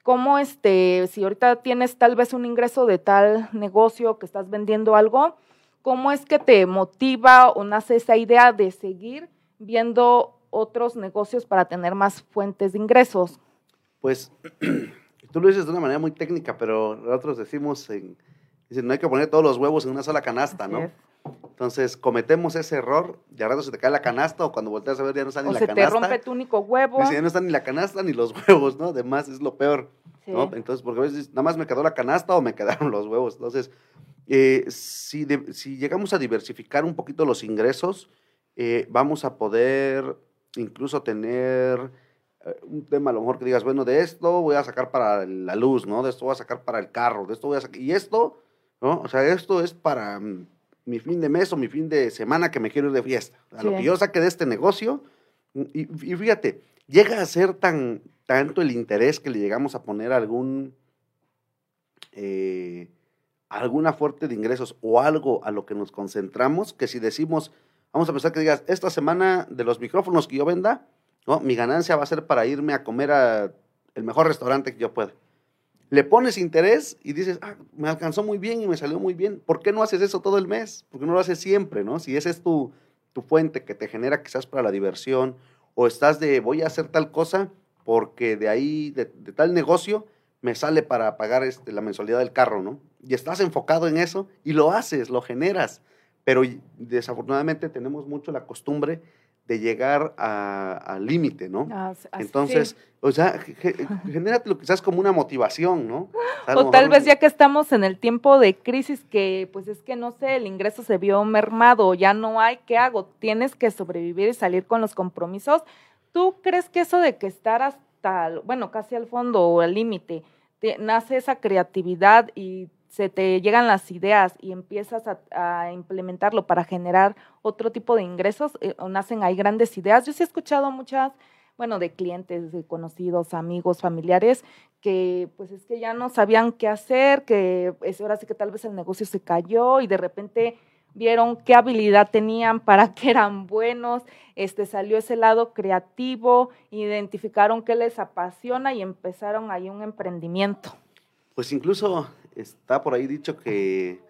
¿cómo este, si ahorita tienes tal vez un ingreso de tal negocio que estás vendiendo algo, cómo es que te motiva o nace esa idea de seguir viendo otros negocios para tener más fuentes de ingresos? Pues (clears throat) tú lo dices de una manera muy técnica, pero nosotros decimos, en, dicen, no hay que poner todos los huevos en una sola canasta, ¿no? es. Entonces cometemos ese error, y al rato se te cae la canasta o cuando volteas a ver ya no está ni O la se te canasta. rompe tu único huevo. Dice, ya no está ni la canasta ni los (laughs) huevos, ¿no? Además es lo peor. ¿no? Entonces, porque a veces nada más me quedó la canasta o me quedaron (laughs) los huevos. Entonces, eh, si, si, llegamos a diversificar un poquito los ingresos, eh, vamos a poder incluso tener eh, un tema a lo mejor que digas, bueno, de esto voy a sacar para la luz, ¿no? De esto voy a sacar para el carro, de esto voy a sacar, y esto, ¿no? O sea, esto es para mm, mi fin de mes o mi fin de semana que me quiero ir de fiesta. A lo que yo saque de este negocio, y, y, fíjate, llega a ser tan, tanto el interés que le llegamos a poner algún, eh, alguna fuerte de ingresos o algo a lo que nos concentramos, que si decimos, vamos a pensar que digas, esta semana de los micrófonos que yo venda, ¿no? mi ganancia va a ser para irme a comer a el mejor restaurante que yo pueda. Le pones interés y dices, ah, me alcanzó muy bien y me salió muy bien. ¿Por qué no haces eso todo el mes? ¿Por qué no lo haces siempre? ¿no? Si esa es tu, tu fuente que te genera quizás para la diversión o estás de voy a hacer tal cosa porque de ahí, de, tal negocio, me sale para pagar este, la mensualidad del carro, ¿no? Y estás enfocado en eso y lo haces, lo generas. Pero desafortunadamente tenemos mucho la costumbre de llegar al límite, ¿no? Ah, Entonces, o sea, lo quizás como una motivación, ¿no? O, tal vez ya que estamos en el tiempo de crisis que, pues es que no sé, el ingreso se vio mermado, ya no hay, ¿qué hago? Tienes que sobrevivir y salir con los compromisos. ¿Tú crees que eso de que estar hasta, bueno, casi al fondo o al límite, nace esa creatividad y se te llegan las ideas y empiezas a, implementarlo para generar otro tipo de ingresos, eh, nacen ahí grandes ideas. Yo sí he escuchado muchas, bueno, de clientes, de conocidos, amigos, familiares, que pues es que ya no sabían qué hacer, que es, ahora sí que tal vez el negocio se cayó y de repente vieron qué habilidad tenían, para qué eran buenos, este salió ese lado creativo, identificaron qué les apasiona y empezaron ahí un emprendimiento. Pues incluso está por ahí dicho que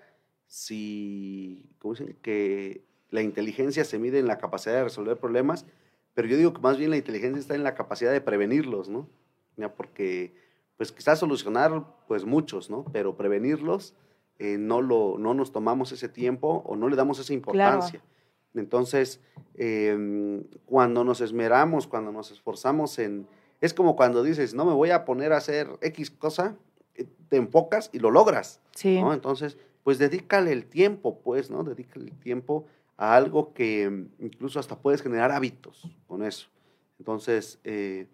si, ¿cómo dicen? Que la inteligencia se mide en la capacidad de resolver problemas, pero yo digo que más bien la inteligencia está en la capacidad de prevenirlos, ¿no? porque, pues quizás solucionar, pues muchos, ¿no? Pero prevenirlos, eh, no, lo, no nos tomamos ese tiempo o no le damos esa importancia. Entonces, em, cuando nos esmeramos, cuando nos esforzamos en... Es como cuando dices, no me voy a poner a hacer X cosa, te enfocas y lo logras. Sí. ¿no? Entonces, pues dedícale el tiempo, pues, ¿no? Dedícale el tiempo a algo que mm, incluso hasta puedes generar hábitos con eso. Entonces, eh,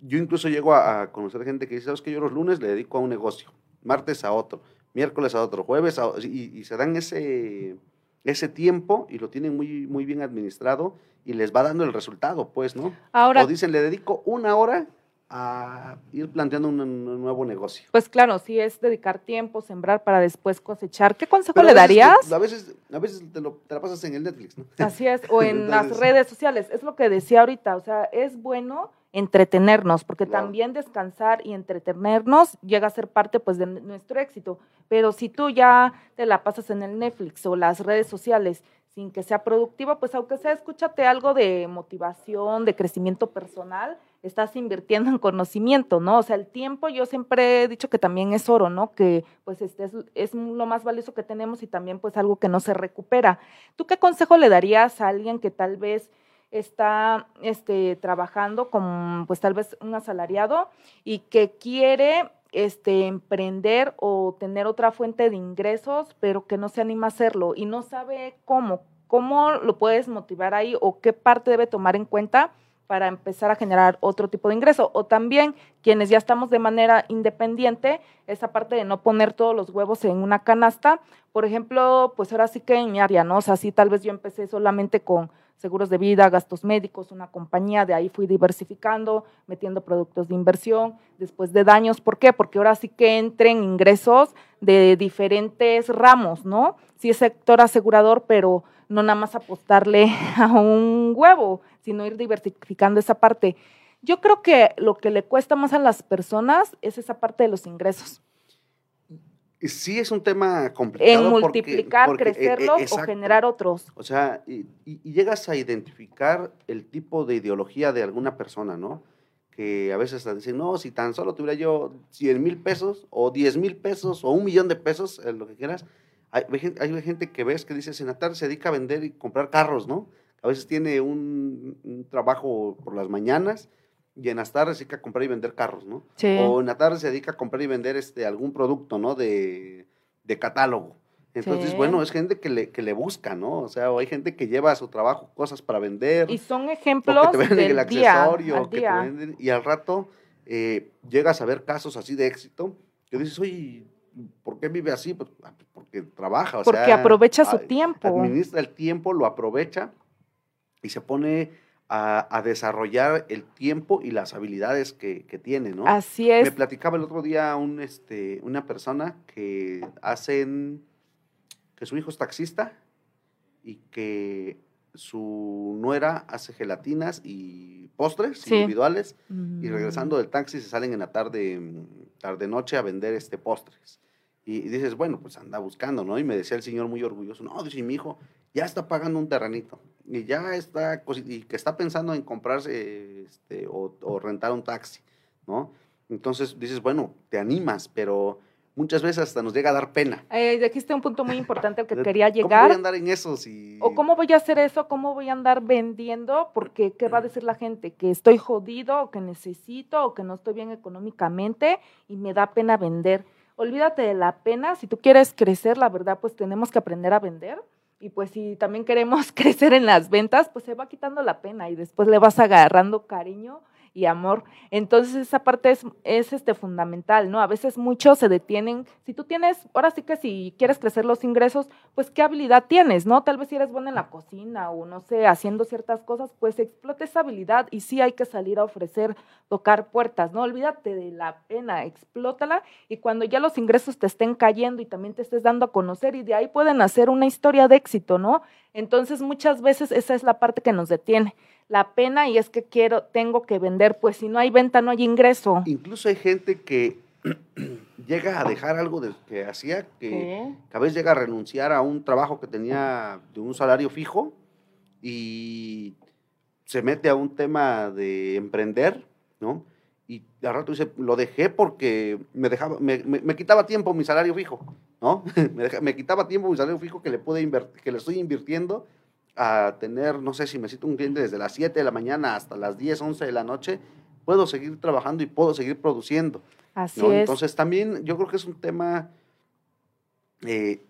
yo incluso llego a, conocer gente que dice, ¿sabes que Yo los lunes le dedico a un negocio, martes a otro, miércoles a otro, jueves a otro, y, se dan ese, ese tiempo y lo tienen muy, muy bien administrado y les va dando el resultado, pues, ¿no? Ahora, o dicen, le dedico una hora a ir planteando un, nuevo negocio. Pues claro, sí es dedicar tiempo, sembrar para después cosechar. ¿Qué consejo le darías? a veces, a veces te, lo, te, la pasas en el Netflix, ¿no? Así es, (laughs) o en las redes sociales. Es lo que decía ahorita, o sea, es bueno entretenernos, porque también descansar y entretenernos llega a ser parte pues de nuestro éxito. Pero si tú ya te la pasas en el Netflix o las redes sociales sin que sea productiva, pues aunque sea, escúchate algo de motivación, de crecimiento personal, estás invirtiendo en conocimiento, ¿no? O sea, el tiempo, yo siempre he dicho que también es oro, ¿no? Que pues este es, lo más valioso que tenemos y también pues algo que no se recupera. ¿Tú qué consejo le darías a alguien que tal vez está este, trabajando como pues tal vez un asalariado y que quiere este, emprender o tener otra fuente de ingresos, pero que no se anima a hacerlo y no sabe cómo? ¿Cómo lo puedes motivar ahí o qué parte debe tomar en cuenta? para empezar a generar otro tipo de ingreso. O también quienes ya estamos de manera independiente, esa parte de no poner todos los huevos en una canasta. Por ejemplo, pues ahora sí que en mi área, ¿no? O sea, sí, tal vez yo empecé solamente con seguros de vida, gastos médicos, una compañía, de ahí fui diversificando, metiendo productos de inversión, después de daños. ¿Por qué? Porque ahora sí que entren ingresos de diferentes ramos, ¿no? Sí es sector asegurador, pero no nada más apostarle (laughs) a un huevo, sino ir diversificando esa parte. Yo creo que lo que le cuesta más a las personas es esa parte de los ingresos. Sí, es un tema complicado. En multiplicar, eh, crecerlos o generar otros. O sea, y, llegas a identificar el tipo de ideología de alguna persona, ¿no? Que a veces te dicen, no, si tan solo tuviera yo 100 mil pesos o 10 mil pesos o un millón de pesos, lo que quieras, hay, hay, gente que ves que dice, Senatar se dedica a vender y comprar carros, ¿no? A veces tiene un, trabajo por las mañanas y en las tardes se dedica a comprar y vender carros, ¿no? Sí. O en la tarde se dedica a comprar y vender este, algún producto, ¿no? De, de catálogo. Entonces, Sí. bueno, es gente que le, que le busca, ¿no? O sea, o hay gente que lleva a su trabajo cosas para vender. Y son o ejemplos que te venden del el día accesorio, al que te día. venden- y al rato eh, llegas a ver casos así de éxito que dices, oye, ¿por qué vive así? Pues, ah, porque trabaja, o Porque sea, aprovecha su tiempo. Administra el tiempo, lo aprovecha y se pone a, a desarrollar el tiempo y las habilidades que, que tiene, ¿no? Así Me es. platicaba el otro día un, este, una persona que hacen, que su hijo es taxista y que su nuera hace gelatinas y postres Sí. individuales y Mm. regresando del taxi se salen en la tarde, tarde noche a vender este postres. Y, dices, bueno, pues anda buscando, ¿no? Y me decía el señor muy orgulloso, no, dice, mi hijo ya está pagando un terrenito y ya está, y que está pensando en comprarse este, o, o rentar un taxi, ¿no? Entonces dices, bueno, te animas, pero muchas veces hasta nos llega a dar pena. Eh, dijiste un punto muy importante al que (laughs) quería ¿Cómo llegar. voy a andar en eso si... ¿O cómo voy a hacer eso? ¿Cómo voy a andar vendiendo? Porque, ¿qué va a decir la gente? ¿Que estoy jodido o que necesito o que no estoy bien económicamente y me da pena vender? Olvídate de la pena. Si tú quieres crecer, la verdad, pues tenemos que aprender a vender. Y pues si también queremos (laughs) crecer en las ventas, pues se va quitando la pena y después le vas agarrando cariño y amor. Entonces esa parte es, es este fundamental, ¿no? A veces muchos se detienen. Si tú tienes, ahora sí que si quieres crecer los ingresos, pues qué habilidad tienes, ¿no? Tal vez si eres bueno en la cocina o no sé, haciendo ciertas cosas, pues explota esa habilidad y sí hay que salir a ofrecer, tocar puertas, ¿no? Olvídate de la pena, explótala y cuando ya los ingresos te estén cayendo y también te estés dando a conocer y de ahí pueden hacer una historia de éxito, ¿no? Entonces muchas veces esa es la parte que nos detiene, la pena y es que quiero, tengo que vender, pues si no hay venta no hay ingreso. Incluso hay gente que (clears throat) llega a dejar algo de, que hacía, que, a veces llega a renunciar a un trabajo que tenía de un salario fijo y se mete a un tema de emprender, ¿no? Y al rato dice, lo dejé porque me, dejaba, me, me- me quitaba tiempo mi salario fijo, ¿no? (laughs) me, deja- me quitaba tiempo mi salario fijo que le, pude que le estoy invirtiendo a tener, no sé, si me cito un cliente desde las 7 de la mañana hasta las 10, 11 de la noche, puedo seguir trabajando y puedo seguir produciendo. Así ¿no? es. Entonces también yo creo que es un tema eh,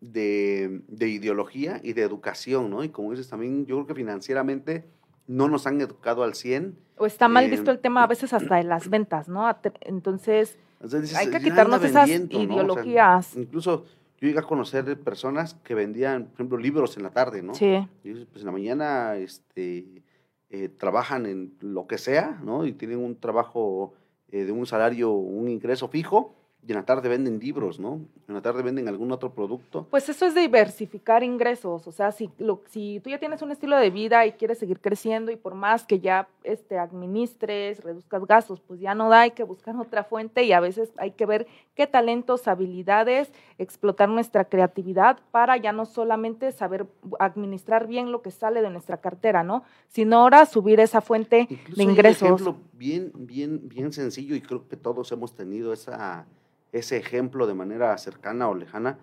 de, de ideología y de educación, ¿no? Y como dices también, yo creo que financieramente no nos han educado al 100. o está mal eh, visto el tema a veces hasta de las ventas, ¿no? Entonces, Hay que "Ya anda quitarnos esas vendiendo", ¿no? O sea, ideologías. incluso yo llegué a conocer personas que vendían, por ejemplo, libros en la tarde, ¿no? sí. Y pues en la mañana este, eh, trabajan en lo que sea, ¿no? Y tienen un trabajo eh, de un salario, un ingreso fijo, y en la tarde venden libros, ¿no? En la tarde venden algún otro producto. Pues eso es diversificar ingresos, o sea, si, lo, si tú ya tienes un estilo de vida y quieres seguir creciendo y por más que ya este, administres, reduzcas gastos, pues ya no da, hay que buscar otra fuente y a veces hay que ver qué talentos, habilidades, explotar nuestra creatividad para ya no solamente saber administrar bien lo que sale de nuestra cartera, ¿no? Sino ahora subir esa fuente Incluso de hay un ingresos. ejemplo bien, bien, bien sencillo y creo que todos hemos tenido esa, ese ejemplo de manera cercana o lejana,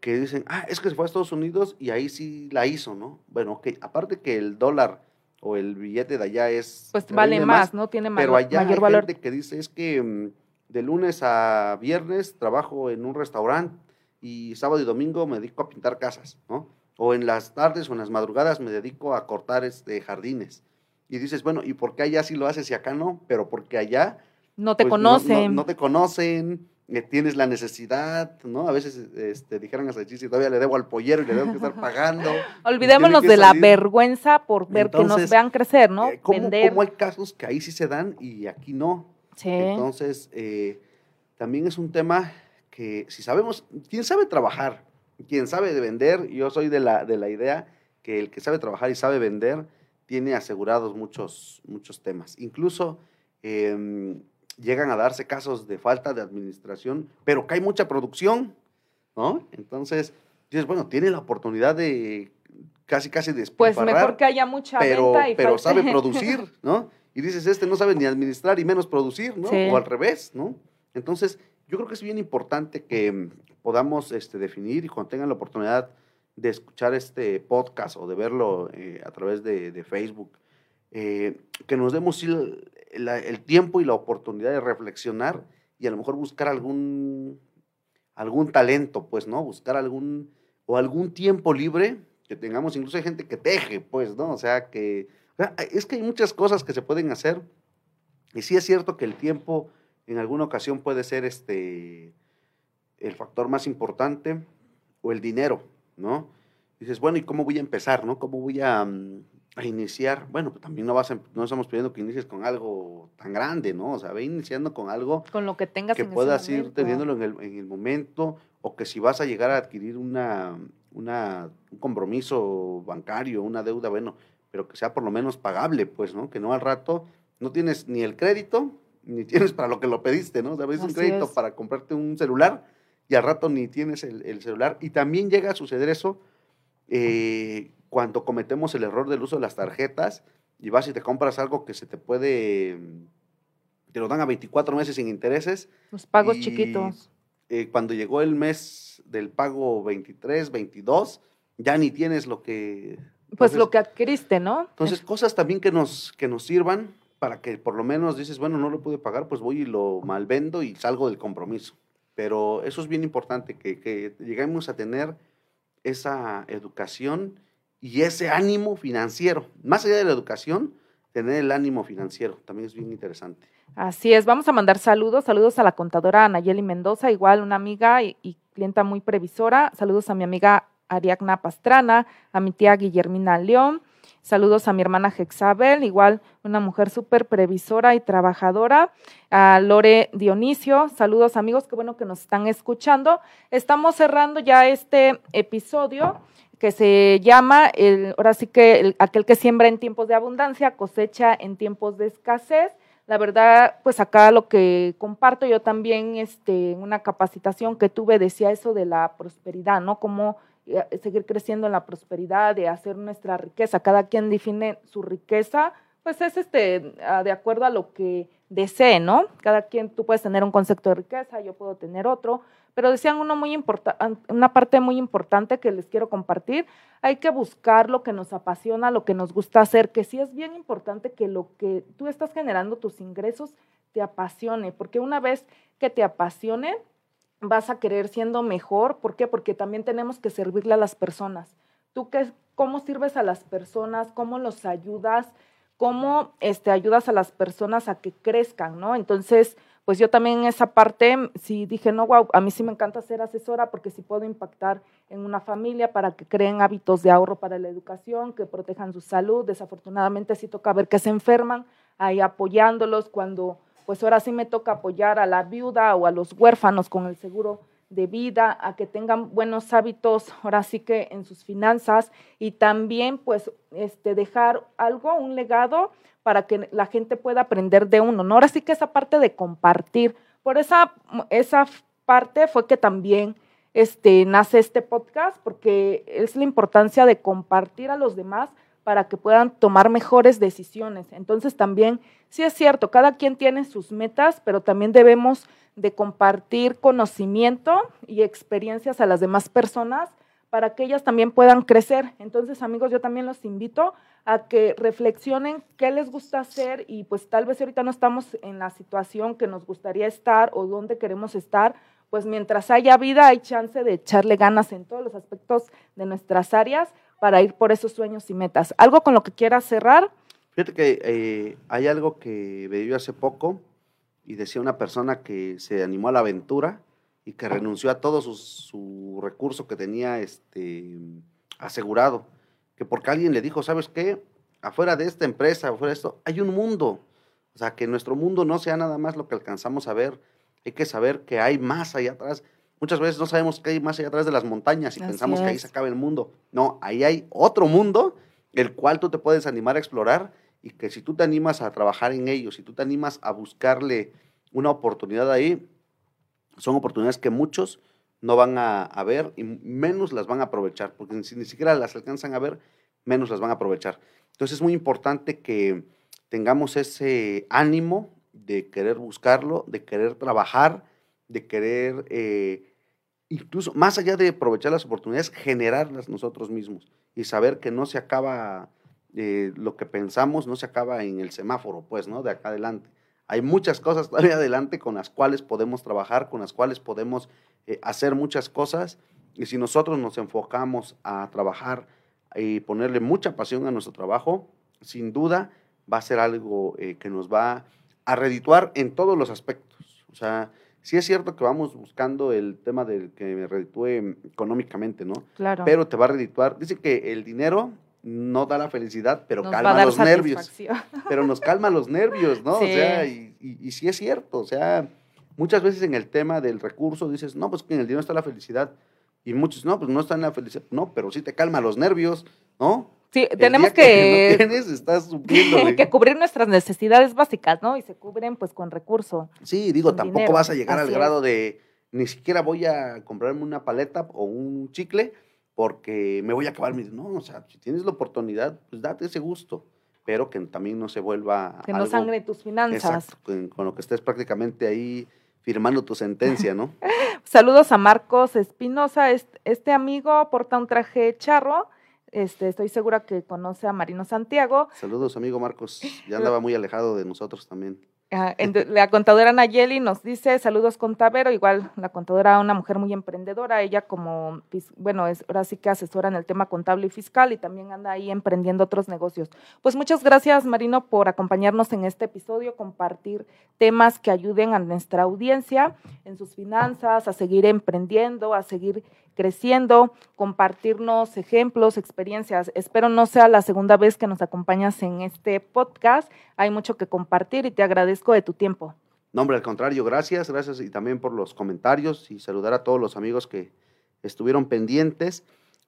que dicen, ah, es que se fue a Estados Unidos y ahí sí la hizo, ¿no? Bueno, ok, aparte que el dólar o el billete de allá es... Pues vale más, ¿no? Tiene Pero mayor, allá mayor hay valor. gente que dice, es que mm, de lunes a viernes trabajo en un restaurante y sábado y domingo me dedico a pintar casas, ¿no? O en las tardes o en las madrugadas me dedico a cortar este, jardines. Y dices, bueno, ¿y por qué allá sí lo haces y acá no? Pero porque allá No te pues, no- no- conocen. No, te conocen, eh, tienes la necesidad, ¿no? A veces este, dijeran hasta chiste, todavía le debo al pollero y le debo que estar pagando. (laughs) Olvidémonos de la salir. vergüenza por ver que nos Entonces, vean crecer, ¿no? Eh, ¿cómo, Vender. cómo hay casos que ahí sí se dan y aquí no? Sí. Entonces, eh, también es un tema que si sabemos, quien sabe trabajar, quien sabe de vender, yo soy de la, de la idea que el que sabe trabajar y sabe vender tiene asegurados muchos, muchos temas. Incluso em, llegan a darse casos de falta de administración, pero que hay mucha producción, ¿no? Entonces, dices, bueno, tiene la oportunidad de casi, casi Pues despilfarrar mejor que haya mucha pero, venta y pero sabe (laughs) producir, ¿no? Y dices, este no sabe ni administrar y menos producir, ¿no? Sí. O al revés, ¿no? Entonces, yo creo que es bien importante que mm, podamos este, definir y cuando tengan la oportunidad de escuchar este podcast o de verlo eh, a través de, de Facebook, eh, que nos demos el, el, tiempo y la oportunidad de reflexionar y a lo mejor buscar algún, algún talento, pues, ¿no? Buscar algún, o algún tiempo libre que tengamos, incluso hay gente que teje, pues, ¿no? O sea, que, es que hay muchas cosas que se pueden hacer y sí es cierto que el tiempo en alguna ocasión puede ser este, el factor más importante o el dinero, ¿no? Dices, bueno, ¿y cómo voy a empezar, no? ¿Cómo voy a, mm, iniciar? Bueno, pues también no, vas no estamos pidiendo que inicies con algo tan grande, ¿no? O sea, ve iniciando con algo... Con lo que tengas Que puedas ir teniéndolo en el, en el momento o que si vas a llegar a adquirir una, una, un compromiso bancario, una deuda, bueno, pero que sea por lo menos pagable, pues, ¿no? Que no al rato no tienes ni el crédito, ni (laughs) tienes para lo que lo pediste, ¿no? O sea, un crédito para comprarte un celular y al rato ni tienes el, celular. Y también llega a suceder eso eh, cuando cometemos el error del uso de las tarjetas y vas y te compras algo que se te puede, te lo dan a 24 meses sin intereses. Los pagos chiquitos. Eh, cuando llegó el mes del pago 23, 22, ya ni tienes lo que... Pues lo que adquiriste, ¿no? Entonces, cosas también que nos, que nos sirvan para que por lo menos dices, bueno, no lo pude pagar, pues voy y lo malvendo y salgo del compromiso. Pero eso es bien importante, que, que lleguemos a tener esa educación y ese ánimo financiero. Más allá de la educación, tener el ánimo financiero también es bien interesante. Así es, vamos a mandar saludos, saludos a la contadora Anayeli Mendoza, igual una amiga y, clienta muy previsora, saludos a mi amiga Ariagna Pastrana, a mi tía Guillermina León, saludos a mi hermana Jexabel, igual una mujer súper previsora y trabajadora, a Lore Dionisio, saludos amigos, qué bueno que nos están escuchando. Estamos cerrando ya este episodio que se llama, el, ahora sí que aquel que siembra en tiempos de abundancia, cosecha en tiempos de escasez. La verdad, pues acá lo que comparto yo también, este, una capacitación que tuve, decía eso de la prosperidad, ¿no? Cómo eh, seguir creciendo en la prosperidad, de hacer nuestra riqueza. Cada quien define su riqueza, pues es este, ah, de acuerdo a lo que desee, ¿no? Cada quien, tú puedes tener un concepto de riqueza, yo puedo tener otro, pero decían uno muy una parte muy importante que les quiero compartir, hay que buscar lo que nos apasiona, lo que nos gusta hacer, que sí es bien importante que lo que tú estás generando, tus ingresos, te apasione, porque una vez que te apasione, vas a querer siendo mejor, ¿por qué? Porque también tenemos que servirle a las personas. ¿Tú qué, cómo sirves a las personas? ¿Cómo los ayudas? ¿Cómo este, ayudas a las personas a que crezcan, no? Entonces, pues yo también en esa parte sí dije, no, wow, a mí sí me encanta ser asesora porque sí puedo impactar en una familia para que creen hábitos de ahorro para la educación, que protejan su salud. Desafortunadamente sí toca ver que se enferman, ahí apoyándolos cuando, pues ahora sí me toca apoyar a la viuda o a los huérfanos con el seguro de vida, a que tengan buenos hábitos, ahora sí que en sus finanzas y también pues este dejar algo, un legado para que la gente pueda aprender de uno, ¿no? Ahora sí que esa parte de compartir, por esa, esa parte fue que también este, nace este podcast, porque es la importancia de compartir a los demás para que puedan tomar mejores decisiones. Entonces también, sí es cierto, cada quien tiene sus metas, pero también debemos de compartir conocimiento y experiencias a las demás personas para que ellas también puedan crecer. Entonces, amigos, yo también los invito a que reflexionen qué les gusta hacer y pues tal vez ahorita no estamos en la situación que nos gustaría estar o donde queremos estar, pues mientras haya vida hay chance de echarle ganas en todos los aspectos de nuestras áreas para ir por esos sueños y metas. ¿Algo con lo que quieras cerrar? Fíjate que eh, hay algo que vi hace poco y decía una persona que se animó a la aventura y que renunció a todo su, su recurso que tenía este, asegurado que porque alguien le dijo, ¿sabes qué? Afuera de esta empresa, afuera de esto, hay un mundo. O sea, que nuestro mundo no sea nada más lo que alcanzamos a ver. Hay que saber que hay más allá atrás. Muchas veces no sabemos qué hay más allá atrás de las montañas y pensamos que ahí se acaba el mundo. No, ahí hay otro mundo, el cual tú te puedes animar a explorar y que si tú te animas a trabajar en ello, si tú te animas a buscarle una oportunidad ahí, son oportunidades que muchos no van a, ver y menos las van a aprovechar, porque si ni siquiera las alcanzan a ver, menos las van a aprovechar. Entonces es muy importante que tengamos ese ánimo de querer buscarlo, de querer trabajar, de querer, eh, incluso más allá de aprovechar las oportunidades, generarlas nosotros mismos y saber que no se acaba eh, lo que pensamos no se acaba en el semáforo, pues, ¿no? De acá adelante. Hay muchas cosas todavía adelante con las cuales podemos trabajar, con las cuales podemos eh, hacer muchas cosas. Y si nosotros nos enfocamos a trabajar y ponerle mucha pasión a nuestro trabajo, sin duda va a ser algo eh, que nos va a redituar en todos los aspectos. O sea, sí es cierto que vamos buscando el tema del que me reditúe económicamente, ¿no? Claro. Pero te va a redituar. Dice que el dinero no da la felicidad, pero calma los nervios. (laughs) Pero nos calma los nervios, ¿no? O sea, y, y, sí es cierto, o sea, muchas veces en el tema del recurso dices, no, pues que en el dinero está la felicidad. Y muchos, no, pues no está en la felicidad. No, pero sí te calma los nervios, ¿no? Sí, tenemos que, que, (laughs) que cubrir nuestras necesidades básicas, ¿no? Y se cubren pues con recurso. Sí, digo, tampoco vas a llegar al grado de ni siquiera voy a comprarme una paleta o un chicle porque me voy a acabar mis... No, o sea, si tienes la oportunidad, pues date ese gusto, pero que también no se vuelva... Que no sangre tus finanzas. Exacto, con, lo que estés prácticamente ahí firmando tu sentencia, ¿no? (laughs) Saludos a Marcos Espinosa, este amigo porta un traje charro, este, estoy segura que conoce a Marino Santiago. Saludos, amigo Marcos. Ya andaba muy alejado de nosotros también. Ah, la contadora Nayeli nos dice, saludos contadero, igual la contadora una mujer muy emprendedora, ella como, bueno, es, ahora sí que asesora en el tema contable y fiscal y también anda ahí emprendiendo otros negocios. Pues muchas gracias Marino por acompañarnos en este episodio, compartir temas que ayuden a nuestra audiencia en sus finanzas, a seguir emprendiendo, a seguir creciendo, compartirnos ejemplos, experiencias. Espero no sea la segunda vez que nos acompañas en este podcast. Hay mucho que compartir y te agradezco de tu tiempo. No, hombre, al contrario, gracias, gracias y también por los comentarios y saludar a todos los amigos que estuvieron pendientes.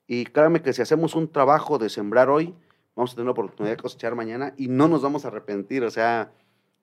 Y créanme que si hacemos un trabajo de sembrar hoy, vamos a tener la oportunidad de cosechar mañana y no nos vamos a arrepentir. O sea,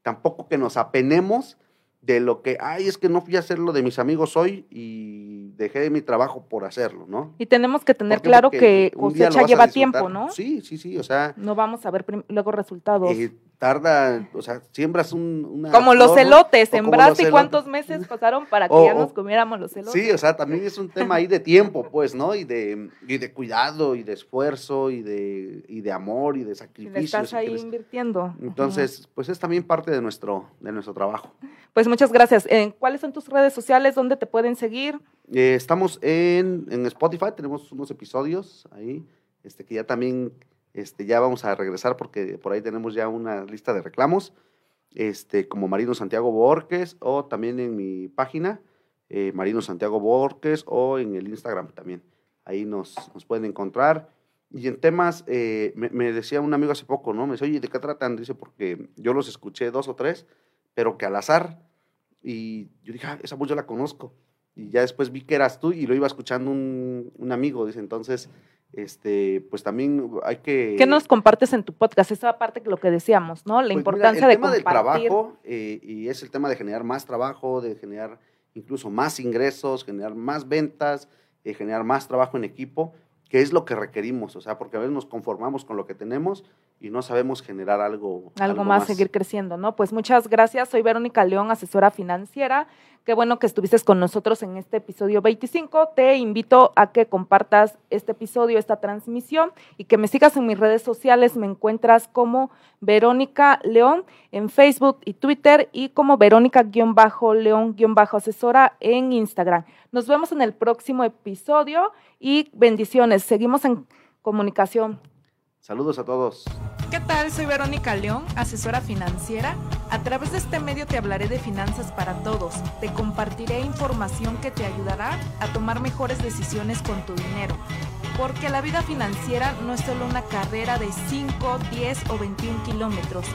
tampoco que nos apenemos de lo que, ay, es que no fui a hacer lo de mis amigos hoy y dejé mi trabajo por hacerlo, ¿no? Y tenemos que tener claro que cosecha lleva tiempo, ¿no? Sí, sí, sí, o sea. No vamos a ver luego resultados. Eh, tarda, o sea, siembras un, una... Como los elotes, sembraste y cuántos meses pasaron para que ya nos comiéramos los elotes. Sí, o sea, también es un tema ahí de tiempo, pues, ¿no? Y de, y de cuidado, y de esfuerzo, y de, y de amor, y de sacrificio. estás ahí invirtiendo. Entonces, pues es también parte de nuestro, de nuestro trabajo. Pues muchas gracias. Eh, ¿Cuáles son tus redes sociales? ¿Dónde te pueden seguir? Eh, estamos en, en Spotify, tenemos unos episodios ahí, este, que ya también este, ya vamos a regresar porque por ahí tenemos ya una lista de reclamos, este, como Marino Santiago Borges o también en mi página, eh, Marino Santiago Borges o en el Instagram también. Ahí nos, nos pueden encontrar. Y en temas, eh, me, decía un amigo hace poco, ¿no? Me dice, oye, ¿de qué tratan? Dice, porque yo los escuché dos o tres, pero que al azar. Y yo dije, ah, esa voz yo la conozco. Y ya después vi que eras tú y lo iba escuchando un, un amigo, dice, entonces este, pues también hay que... ¿Qué nos compartes en tu podcast? Esa parte que lo que decíamos, ¿no? La pues importancia de compartir. El tema del trabajo, eh, y es el tema de generar más trabajo, de generar incluso más ingresos, generar más ventas, eh, generar más trabajo en equipo, que es lo que requerimos, o sea, porque a veces nos conformamos con lo que tenemos y no sabemos generar algo. Algo, más, seguir creciendo, ¿no? Pues muchas gracias. Soy Verónica León, asesora financiera. Qué bueno que estuviste con nosotros en este episodio 25. Te invito a que compartas este episodio, esta transmisión y que me sigas en mis redes sociales. Me encuentras como Verónica León en Facebook y Twitter y como Verónica-León-asesora en Instagram. Nos vemos en el próximo episodio y bendiciones. Seguimos en comunicación. Saludos a todos. ¿Qué tal? Soy Verónica León, asesora financiera. A través de este medio te hablaré de finanzas para todos. Te compartiré información que te ayudará a tomar mejores decisiones con tu dinero. Porque la vida financiera no es solo una carrera de 5, 10 o 21 kilómetros.